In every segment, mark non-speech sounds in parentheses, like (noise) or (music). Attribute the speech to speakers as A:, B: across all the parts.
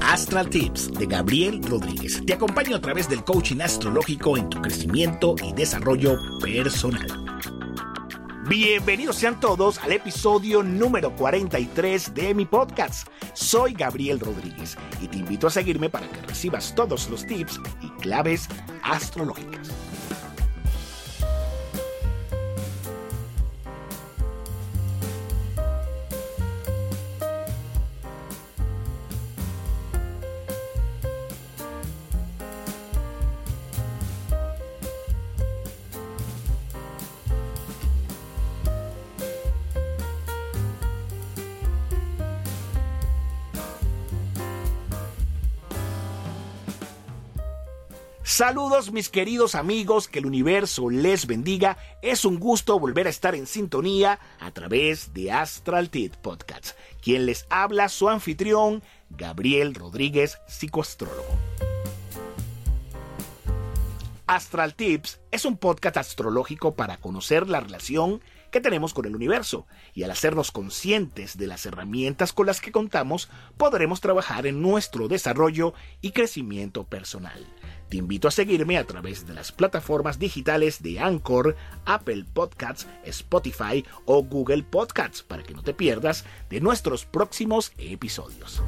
A: Astral Tips de Gabriel Rodríguez. Te acompaño a través del coaching astrológico en tu crecimiento y desarrollo personal. Bienvenidos sean todos al episodio número 43 de mi podcast. Soy Gabriel Rodríguez y te invito a seguirme para que recibas todos los tips y claves astrológicas. Saludos mis queridos amigos, que el universo les bendiga. Es un gusto volver a estar en sintonía a través de Astral Tit Podcast. Quien les habla, su anfitrión, Gabriel Rodríguez, psicoastrólogo. Astral Tips es un podcast astrológico para conocer la relación que tenemos con el universo y al hacernos conscientes de las herramientas con las que contamos podremos trabajar en nuestro desarrollo y crecimiento personal. Te invito a seguirme a través de las plataformas digitales de Anchor, Apple Podcasts, Spotify o Google Podcasts para que no te pierdas de nuestros próximos episodios.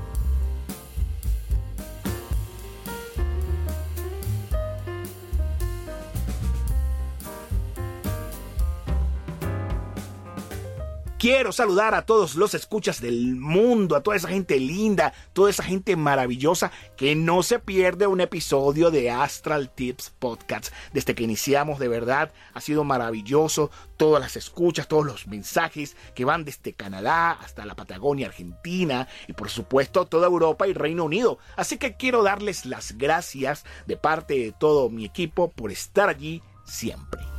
A: Quiero saludar a todos los escuchas del mundo, a toda esa gente linda, toda esa gente maravillosa que no se pierde un episodio de Astral Tips Podcast. Desde que iniciamos, de verdad, ha sido maravilloso. Todas las escuchas, todos los mensajes que van desde Canadá hasta la Patagonia, Argentina y por supuesto toda Europa y Reino Unido. Así que quiero darles las gracias de parte de todo mi equipo por estar allí siempre.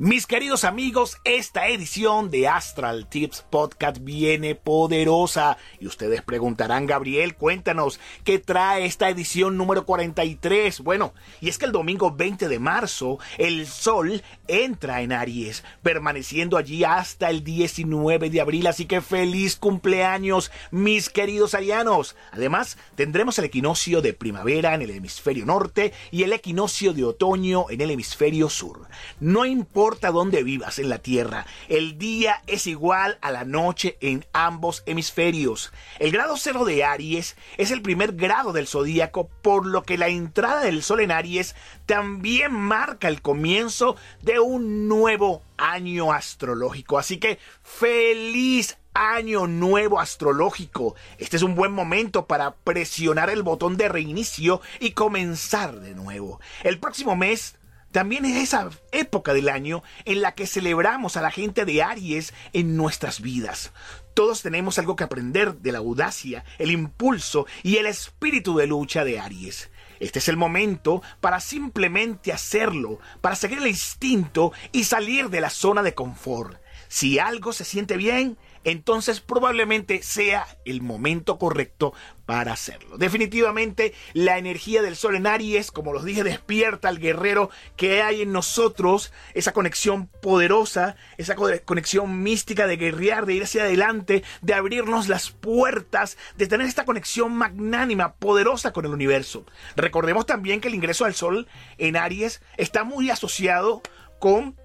A: Mis queridos amigos, esta edición de Astral Tips Podcast viene poderosa. Y ustedes preguntarán, Gabriel, cuéntanos, ¿qué trae esta edición número 43? Bueno, y es que el domingo 20 de marzo, el Sol entra en Aries, permaneciendo allí hasta el 19 de abril. Así que feliz cumpleaños, mis queridos arianos. Además, tendremos el equinoccio de primavera en el hemisferio norte y el equinoccio de otoño en el hemisferio sur. No importa importa dónde vivas en la Tierra, el día es igual a la noche en ambos hemisferios. El grado cero de Aries es el primer grado del zodíaco, por lo que la entrada del Sol en Aries también marca el comienzo de un nuevo año astrológico. Así que feliz año nuevo astrológico. Este es un buen momento para presionar el botón de reinicio y comenzar de nuevo. El próximo mes también es esa época del año en la que celebramos a la gente de Aries en nuestras vidas. Todos tenemos algo que aprender de la audacia, el impulso y el espíritu de lucha de Aries. Este es el momento para simplemente hacerlo, para seguir el instinto y salir de la zona de confort. Si algo se siente bien, entonces probablemente sea el momento correcto para hacerlo. Definitivamente la energía del sol en Aries, como los dije, despierta al guerrero que hay en nosotros, esa conexión poderosa, esa conexión mística de guerrear, de ir hacia adelante, de abrirnos las puertas, de tener esta conexión magnánima, poderosa con el universo. Recordemos también que el ingreso al sol en Aries está muy asociado con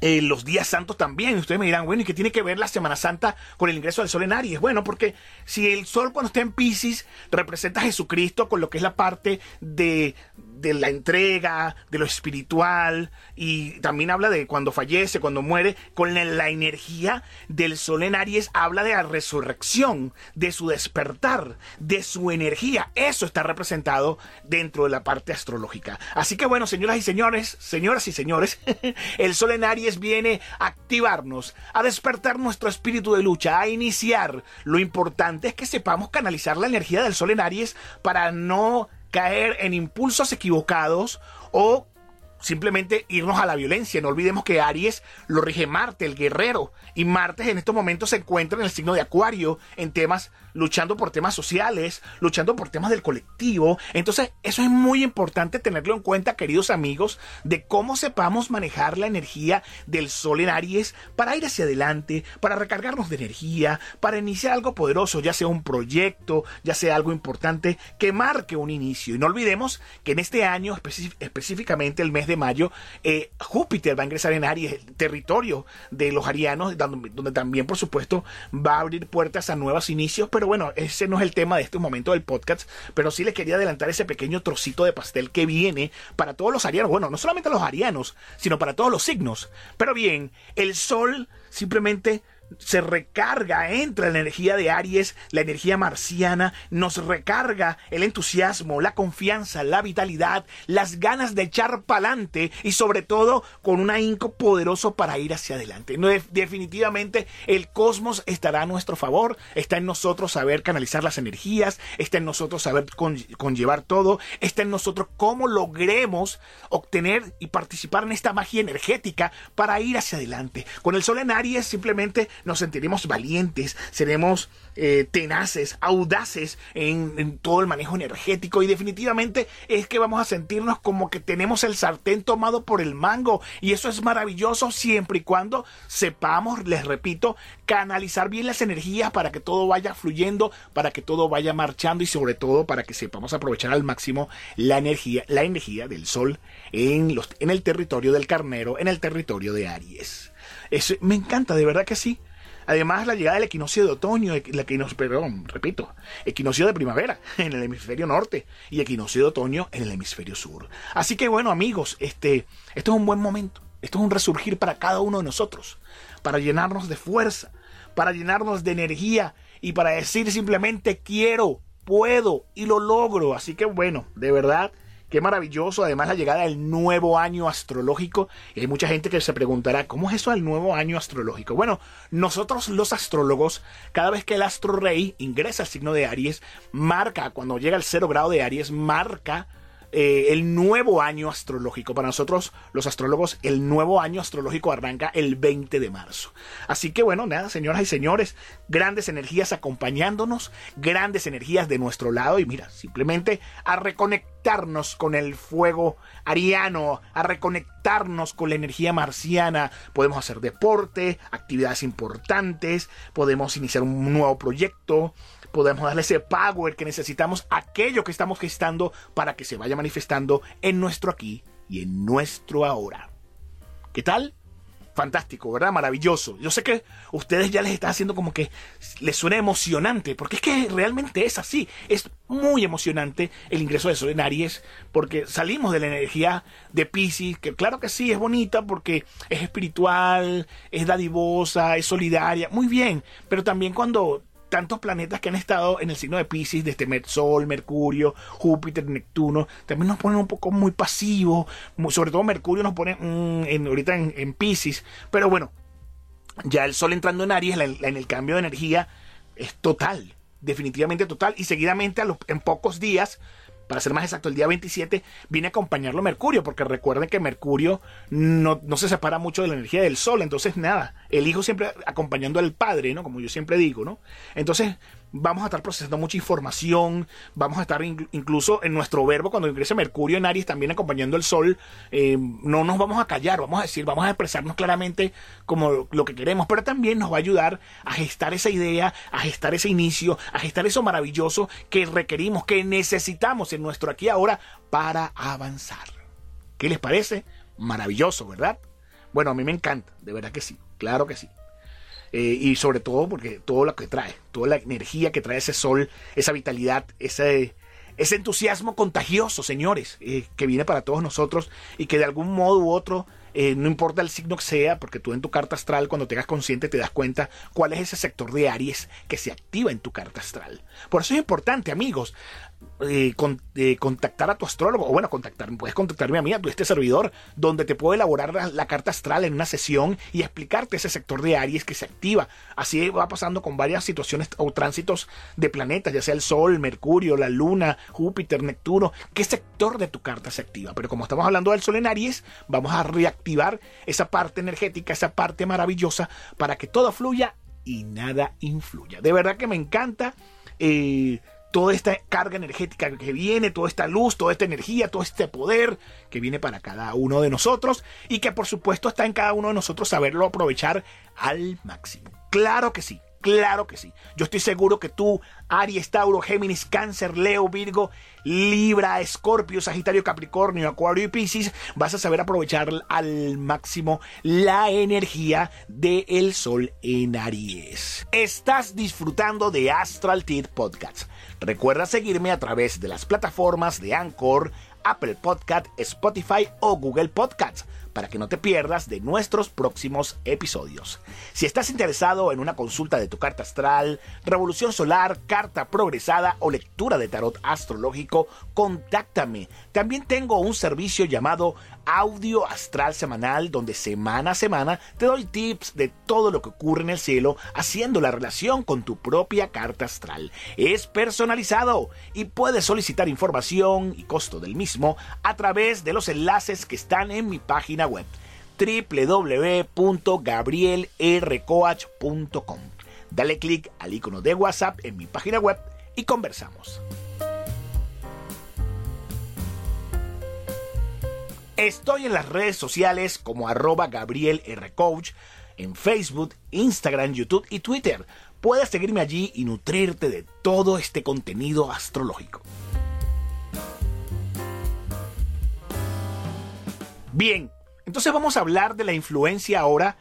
A: eh, los días santos también. Ustedes me dirán, bueno, ¿y qué tiene que ver la Semana Santa con el ingreso del sol en Aries? Bueno, porque si el sol cuando está en Pisces representa a Jesucristo con lo que es la parte de, de la entrega, de lo espiritual, y también habla de cuando fallece, cuando muere, con la, energía del sol en Aries, habla de la resurrección, de su despertar, de su energía. Eso está representado dentro de la parte astrológica. Así que bueno, señoras y señores, señoras y señores, (laughs) el sol en Aries viene a activarnos, a despertar nuestro espíritu de lucha, a iniciar. Lo importante es que sepamos canalizar la energía del sol en Aries para no caer en impulsos equivocados o simplemente irnos a la violencia. No olvidemos que Aries lo rige Marte, el guerrero. Y Marte en estos momentos se encuentra en el signo de Acuario, en temas, luchando por temas sociales, luchando por temas del colectivo. Entonces, eso es muy importante tenerlo en cuenta, queridos amigos, de cómo sepamos manejar la energía del Sol en Aries para ir hacia adelante, para recargarnos de energía, para iniciar algo poderoso, ya sea un proyecto, ya sea algo importante que marque un inicio. Y no olvidemos que en este año, específicamente el mes de mayo, eh, Júpiter va a ingresar en Aries, el territorio de los arianos, donde, también, por supuesto, va a abrir puertas a nuevos inicios. Pero bueno, ese no es el tema de este momento del podcast, pero sí les quería adelantar ese pequeño trocito de pastel que viene para todos los arianos. Bueno, no solamente los arianos, sino para todos los signos. Pero bien, el sol simplemente se recarga, entra la energía de Aries, la energía marciana, nos recarga el entusiasmo, la confianza, la vitalidad, las ganas de echar pa'lante y sobre todo con un ahínco poderoso para ir hacia adelante. definitivamente el cosmos estará a nuestro favor, está en nosotros saber canalizar las energías, está en nosotros saber conllevar todo, está en nosotros cómo logremos obtener y participar en esta magia energética para ir hacia adelante. Con el sol en Aries simplemente nos sentiremos valientes, seremos eh, tenaces, audaces en, todo el manejo energético y definitivamente es que vamos a sentirnos como que tenemos el sartén tomado por el mango y eso es maravilloso siempre y cuando sepamos, les repito, canalizar bien las energías para que todo vaya fluyendo, para que todo vaya marchando y sobre todo para que sepamos aprovechar al máximo la energía, la energía del sol en, los, en el territorio del carnero, en el territorio de Aries. Eso, me encanta, de verdad que sí. Además, la llegada del equinoccio de otoño, el equinoccio, perdón, repito, equinoccio de primavera (laughs) en el hemisferio norte y equinoccio de otoño en el hemisferio sur. Así que bueno, amigos, este, esto es un buen momento. Esto es un resurgir para cada uno de nosotros, para llenarnos de fuerza, para llenarnos de energía y para decir simplemente quiero, puedo y lo logro. Así que bueno, de verdad Qué maravilloso, además la llegada del nuevo año astrológico. Y hay mucha gente que se preguntará, ¿cómo es eso del nuevo año astrológico? Bueno, nosotros los astrólogos, cada vez que el astro rey ingresa al signo de Aries, marca, cuando llega al cero grado de Aries, marca eh, el nuevo año astrológico. Para nosotros, los astrólogos, el nuevo año astrológico arranca el 20 de marzo. Así que bueno, nada, señoras y señores, grandes energías acompañándonos, grandes energías de nuestro lado y mira, simplemente a reconectarnos con el fuego ariano, a reconectarnos con la energía marciana. Podemos hacer deporte, actividades importantes, podemos iniciar un nuevo proyecto, podemos darle ese power que necesitamos, aquello que estamos gestando para que se vaya manifestando en nuestro aquí y en nuestro ahora. ¿Qué tal? Fantástico, ¿verdad? Maravilloso. Yo sé que ustedes ya les está haciendo como que les suena emocionante, porque es que realmente es así. Es muy emocionante el ingreso de Sol en Aries, porque salimos de la energía de Pisces, que claro que sí, es bonita porque es espiritual, es dadivosa, es solidaria, muy bien, pero también cuando tantos planetas que han estado en el signo de Pisces, desde Sol, Mercurio, Júpiter, Neptuno, también nos ponen un poco muy pasivos, sobre todo Mercurio nos pone mm, en, ahorita en, Pisces, pero bueno, ya el Sol entrando en Aries, en el cambio de energía es total, definitivamente total, y seguidamente en pocos días para ser más exacto, el día 27, viene a acompañarlo Mercurio, porque recuerden que Mercurio no, no, se separa mucho de la energía del Sol, entonces nada, el hijo siempre acompañando al padre, ¿no? Como yo siempre digo, ¿no? Entonces, vamos a estar procesando mucha información, vamos a estar incluso en nuestro verbo, cuando ingrese Mercurio en Aries, también acompañando el Sol, eh, no nos vamos a callar, vamos a decir, vamos a expresarnos claramente como lo que queremos, pero también nos va a ayudar a gestar esa idea, a gestar ese inicio, a gestar eso maravilloso que requerimos, que necesitamos en nuestro aquí ahora para avanzar. ¿Qué les parece? Maravilloso, ¿verdad? Bueno, a mí me encanta, de verdad que sí, claro que sí. Eh, y sobre todo porque todo lo que trae, toda la energía que trae ese sol, esa vitalidad, ese, entusiasmo contagioso, señores, eh, que viene para todos nosotros y que de algún modo u otro eh, no importa el signo que sea, porque tú en tu carta astral, cuando te hagas consciente, te das cuenta cuál es ese sector de Aries que se activa en tu carta astral. Por eso es importante, amigos, eh, eh, contactar a tu astrólogo, o bueno, contactar, puedes contactarme a mí, a tu este servidor, donde te puedo elaborar la, carta astral en una sesión y explicarte ese sector de Aries que se activa. Así va pasando con varias situaciones o tránsitos de planetas, ya sea el Sol, Mercurio, la Luna, Júpiter, Neptuno, qué sector de tu carta se activa. Pero como estamos hablando del Sol en Aries, vamos a reactivar esa parte energética, esa parte maravillosa, para que todo fluya y nada influya. De verdad que me encanta. Eh, toda esta carga energética que viene, toda esta luz, toda esta energía, todo este poder que viene para cada uno de nosotros y que por supuesto está en cada uno de nosotros saberlo aprovechar al máximo. Claro que sí. Claro que sí. Yo estoy seguro que tú, Aries, Tauro, Géminis, Cáncer, Leo, Virgo, Libra, Escorpio, Sagitario, Capricornio, Acuario y Piscis, vas a saber aprovechar al máximo la energía del Sol en Aries. Estás disfrutando de Astral Teeth Podcast. Recuerda seguirme a través de las plataformas de Anchor, Apple Podcast, Spotify o Google Podcasts para que no te pierdas de nuestros próximos episodios. Si estás interesado en una consulta de tu carta astral, revolución solar, carta progresada o lectura de tarot astrológico, contáctame. También tengo un servicio llamado Audio Astral Semanal donde semana a semana te doy tips de todo lo que ocurre en el cielo haciendo la relación con tu propia carta astral. Es personalizado y puedes solicitar información y costo del mismo a través de los enlaces que están en mi página web www.gabrielrcoach.com. Dale clic al icono de WhatsApp en mi página web y conversamos. Estoy en las redes sociales como arroba Gabriel en Facebook, Instagram, YouTube y Twitter. Puedes seguirme allí y nutrirte de todo este contenido astrológico. Bien, entonces vamos a hablar de la influencia ahora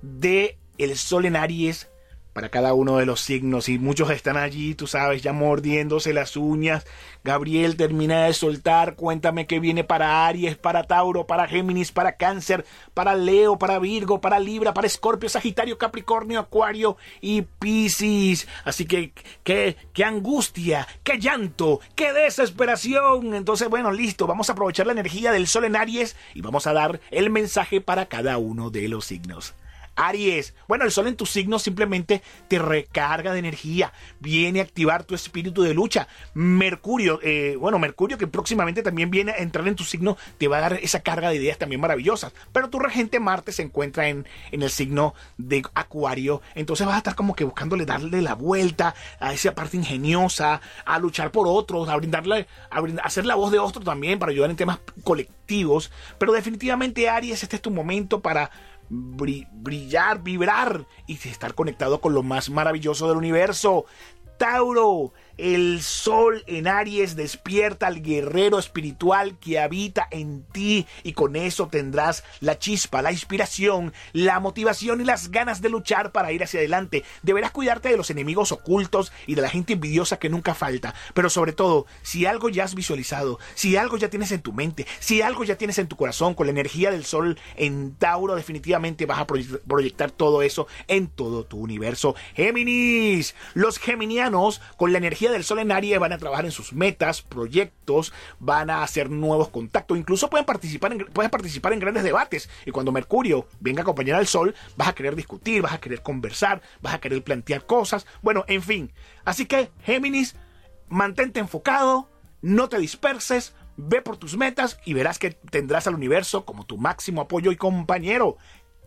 A: de el Sol en Aries para cada uno de los signos y muchos están allí, tú sabes, ya mordiéndose las uñas. Gabriel termina de soltar, cuéntame qué viene para Aries, para Tauro, para Géminis, para Cáncer, para Leo, para Virgo, para Libra, para Escorpio, Sagitario, Capricornio, Acuario y Piscis. Así que qué qué angustia, qué llanto, qué desesperación. Entonces, bueno, listo, vamos a aprovechar la energía del sol en Aries y vamos a dar el mensaje para cada uno de los signos. Aries, bueno, el sol en tu signo simplemente te recarga de energía, viene a activar tu espíritu de lucha. Mercurio, eh, bueno, Mercurio que próximamente también viene a entrar en tu signo, te va a dar esa carga de ideas también maravillosas. Pero tu regente Marte se encuentra en, en el signo de Acuario, entonces vas a estar como que buscándole darle la vuelta a esa parte ingeniosa, a luchar por otros, a brindarle, a, hacer la voz de otro también para ayudar en temas colectivos. Pero definitivamente Aries, este es tu momento para brillar, vibrar y estar conectado con lo más maravilloso del universo. Tauro, el sol en Aries despierta al guerrero espiritual que habita en ti y con eso tendrás la chispa, la inspiración, la motivación y las ganas de luchar para ir hacia adelante. Deberás cuidarte de los enemigos ocultos y de la gente envidiosa que nunca falta. Pero sobre todo, si algo ya has visualizado, si algo ya tienes en tu mente, si algo ya tienes en tu corazón con la energía del sol en Tauro, definitivamente vas a proyectar todo eso en todo tu universo. Géminis, los geminianos con la energía del Sol en Aries van a trabajar en sus metas, proyectos, van a hacer nuevos contactos, incluso pueden participar en, pueden participar en grandes debates. Y cuando Mercurio venga a acompañar al Sol, vas a querer discutir, vas a querer conversar, vas a querer plantear cosas. Bueno, en fin. Así que, Géminis, mantente enfocado, no te disperses, ve por tus metas y verás que tendrás al universo como tu máximo apoyo y compañero.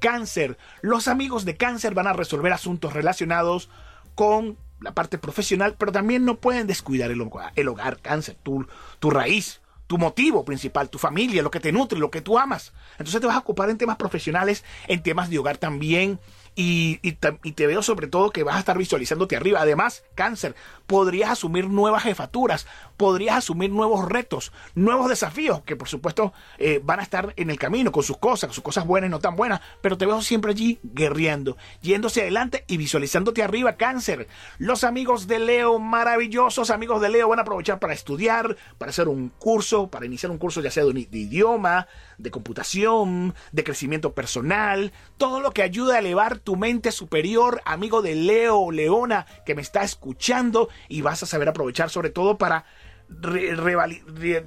A: Cáncer. Los amigos de cáncer van a resolver asuntos relacionados con la parte profesional, pero también no pueden descuidar el, el hogar, cáncer, tu, tu raíz, tu motivo principal, tu familia, lo que te nutre, lo que tú amas. Entonces te vas a ocupar en temas profesionales, en temas de hogar también, y, te veo sobre todo que vas a estar visualizándote arriba. Además, cáncer, podrías asumir nuevas jefaturas, podrías asumir nuevos retos, nuevos desafíos que por supuesto eh, van a estar en el camino con sus cosas, sus cosas buenas y no tan buenas, pero te veo siempre allí guerreando, yéndose adelante y visualizándote arriba, cáncer. Los amigos de Leo, maravillosos amigos de Leo, van a aprovechar para estudiar, para hacer un curso, para iniciar un curso ya sea de, de idioma, de computación, de crecimiento personal, todo lo que ayuda a elevar tu mente superior, amigo de Leo o Leona que me está escuchando y vas a saber aprovechar sobre todo para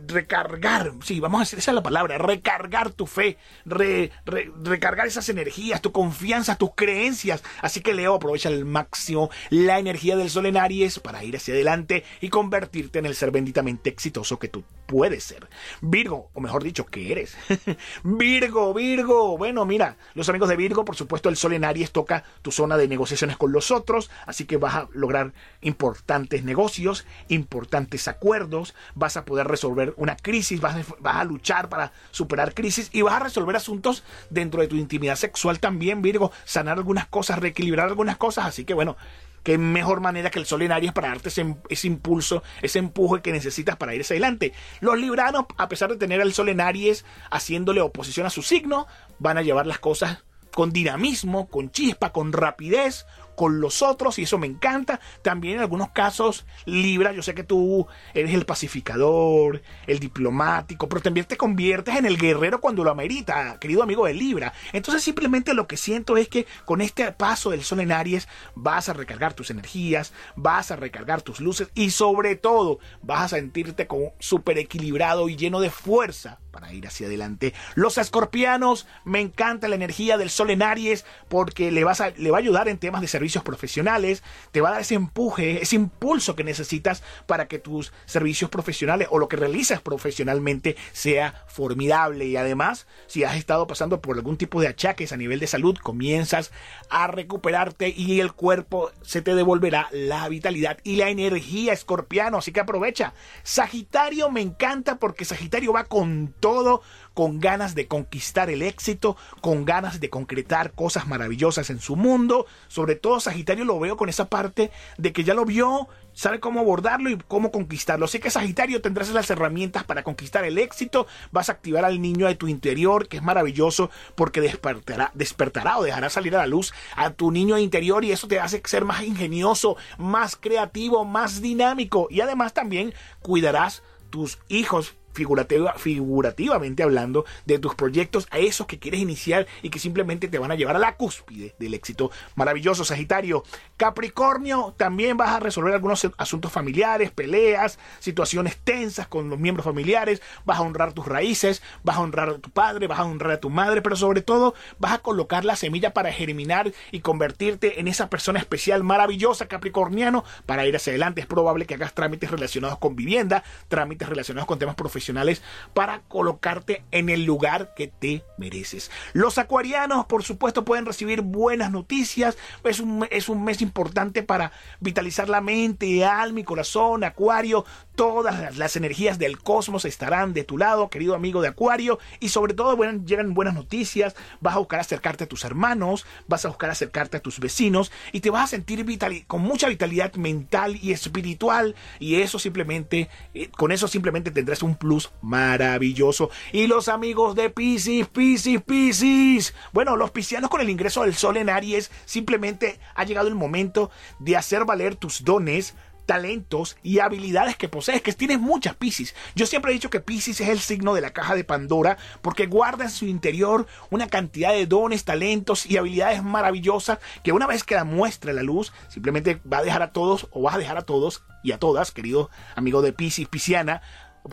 A: recargar, sí, vamos a decir esa es la palabra, recargar tu fe, recargar esas energías, tu confianza, tus creencias. Así que Leo aprovecha al máximo la energía del sol en Aries para ir hacia adelante y convertirte en el ser benditamente exitoso que tú puedes ser. Virgo, o mejor dicho, que eres. (laughs) Virgo, Virgo. Bueno, mira, los amigos de Virgo, por supuesto, el sol en Aries toca tu zona de negociaciones con los otros, así que vas a lograr importantes negocios, importantes acuerdos vas a poder resolver una crisis, vas, a luchar para superar crisis y vas a resolver asuntos dentro de tu intimidad sexual también, Virgo, sanar algunas cosas, reequilibrar algunas cosas, así que bueno, qué mejor manera que el sol en Aries para darte ese, ese, impulso, ese empuje que necesitas para ir hacia adelante. Los libranos, a pesar de tener al sol en Aries haciéndole oposición a su signo, van a llevar las cosas con dinamismo, con chispa, con rapidez, con los otros y eso me encanta. También en algunos casos, Libra, yo sé que tú eres el pacificador, el diplomático, pero también te conviertes en el guerrero cuando lo amerita, querido amigo de Libra. Entonces simplemente lo que siento es que con este paso del sol en Aries vas a recargar tus energías, vas a recargar tus luces y sobre todo vas a sentirte como súper equilibrado y lleno de fuerza para ir hacia adelante. Los escorpianos, me encanta la energía del sol en Aries porque le, vas a, le va a ayudar en temas de servicio profesionales, te va a dar ese empuje, ese impulso que necesitas para que tus servicios profesionales o lo que realizas profesionalmente sea formidable. Y además, si has estado pasando por algún tipo de achaques a nivel de salud, comienzas a recuperarte y el cuerpo se te devolverá la vitalidad y la energía escorpiano. Así que aprovecha. Sagitario me encanta porque Sagitario va con todo con ganas de conquistar el éxito, con ganas de concretar cosas maravillosas en su mundo. Sobre todo Sagitario lo veo con esa parte de que ya lo vio, sabe cómo abordarlo y cómo conquistarlo. Así que Sagitario tendrás las herramientas para conquistar el éxito, vas a activar al niño de tu interior, que es maravilloso porque despertará, despertará o dejará salir a la luz a tu niño interior y eso te hace ser más ingenioso, más creativo, más dinámico y además también cuidarás tus hijos figurativa, figurativamente hablando, de tus proyectos a esos que quieres iniciar y que simplemente te van a llevar a la cúspide del éxito. Maravilloso, Sagitario. Capricornio, también vas a resolver algunos asuntos familiares, peleas, situaciones tensas con los miembros familiares, vas a honrar tus raíces, vas a honrar a tu padre, vas a honrar a tu madre, pero sobre todo vas a colocar la semilla para germinar y convertirte en esa persona especial, maravillosa, Capricorniano, para ir hacia adelante. Es probable que hagas trámites relacionados con vivienda, trámites relacionados con temas profesionales para colocarte en el lugar que te mereces. Los acuarianos, por supuesto, pueden recibir buenas noticias. Es un, es un mes importante para vitalizar la mente, alma y corazón. Acuario, todas las energías del cosmos estarán de tu lado, querido amigo de Acuario. Y sobre todo llegan buenas noticias. Vas a buscar acercarte a tus hermanos, vas a buscar acercarte a tus vecinos y te vas a sentir con mucha vitalidad mental y espiritual. Y eso simplemente, eh, con eso simplemente tendrás un plus maravilloso. Y los amigos de Pisces, Pisces, Pisces. Bueno, los piscianos con el ingreso del sol en Aries, simplemente ha llegado el momento de hacer valer tus dones, talentos y habilidades que posees, que tienes muchas Pisces. Yo siempre he dicho que Pisces es el signo de la caja de Pandora porque guarda en su interior una cantidad de dones, talentos y habilidades maravillosas que una vez que la muestre la luz, simplemente va a dejar a todos o vas a dejar a todos y a todas, querido amigo de Pisces, Pisciana,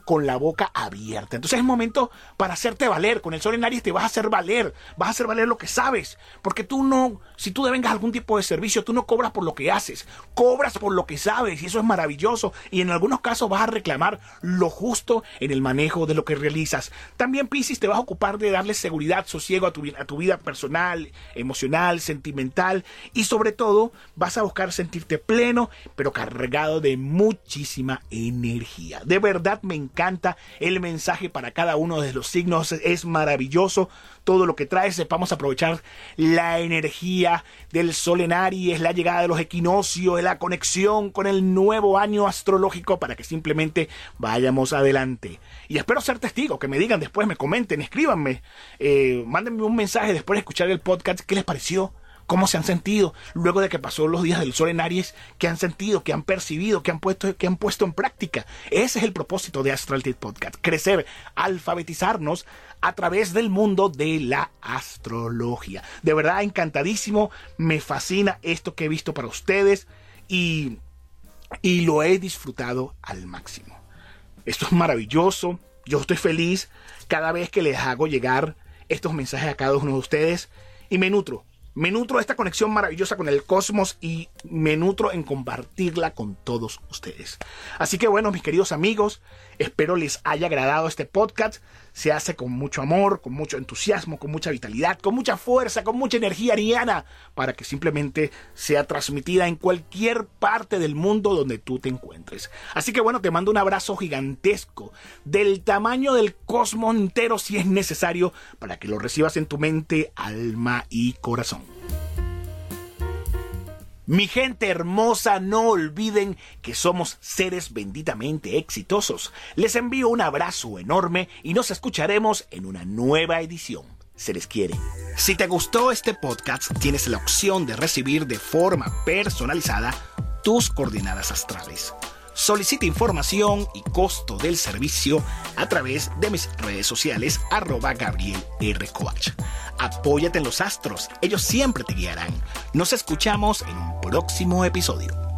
A: con la boca abierta. Entonces es momento para hacerte valer. Con el sol en Aries te vas a hacer valer. Vas a hacer valer lo que sabes. Porque tú no, si tú devengas algún tipo de servicio, tú no cobras por lo que haces. Cobras por lo que sabes. Y eso es maravilloso. Y en algunos casos vas a reclamar lo justo en el manejo de lo que realizas. También, Pisces, te vas a ocupar de darle seguridad, sosiego a tu, a tu vida personal, emocional, sentimental. Y sobre todo, vas a buscar sentirte pleno, pero cargado de muchísima energía. De verdad me encanta. El mensaje para cada uno de los signos es maravilloso. Todo lo que trae, sepamos aprovechar la energía del sol en Aries, la llegada de los equinoccios, la conexión con el nuevo año astrológico para que simplemente vayamos adelante. Y espero ser testigo, que me digan después, me comenten, escríbanme, eh, mándenme un mensaje después de escuchar el podcast, ¿qué les pareció? Cómo se han sentido luego de que pasó los días del sol en Aries, qué han sentido, qué han percibido, qué han puesto, qué han puesto en práctica. Ese es el propósito de Astral Podcast, crecer, alfabetizarnos a través del mundo de la astrología. De verdad, encantadísimo, me fascina esto que he visto para ustedes y, y lo he disfrutado al máximo. Esto es maravilloso, yo estoy feliz cada vez que les hago llegar estos mensajes a cada uno de ustedes y me nutro, me nutro de esta conexión maravillosa con el cosmos y me nutro en compartirla con todos ustedes. Así que bueno, mis queridos amigos, espero les haya agradado este podcast se hace con mucho amor, con mucho entusiasmo, con mucha vitalidad, con mucha fuerza, con mucha energía ariana, para que simplemente sea transmitida en cualquier parte del mundo donde tú te encuentres. Así que bueno, te mando un abrazo gigantesco, del tamaño del cosmos entero si es necesario, para que lo recibas en tu mente, alma y corazón. Mi gente hermosa, no olviden que somos seres benditamente exitosos. Les envío un abrazo enorme y nos escucharemos en una nueva edición. Se les quiere. Si te gustó este podcast, tienes la opción de recibir de forma personalizada tus coordenadas astrales. Solicita información y costo del servicio a través de mis redes sociales arroba Gabriel R. Apóyate en los astros, ellos siempre te guiarán. Nos escuchamos en un próximo episodio.